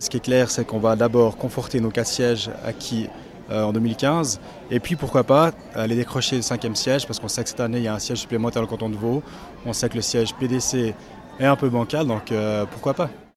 Ce qui est clair, c'est qu'on va d'abord conforter nos quatre sièges acquis euh, en 2015, et puis pourquoi pas aller décrocher le cinquième siège, parce qu'on sait que cette année il y a un siège supplémentaire dans le canton de Vaud, on sait que le siège PDC est un peu bancal, donc euh, pourquoi pas.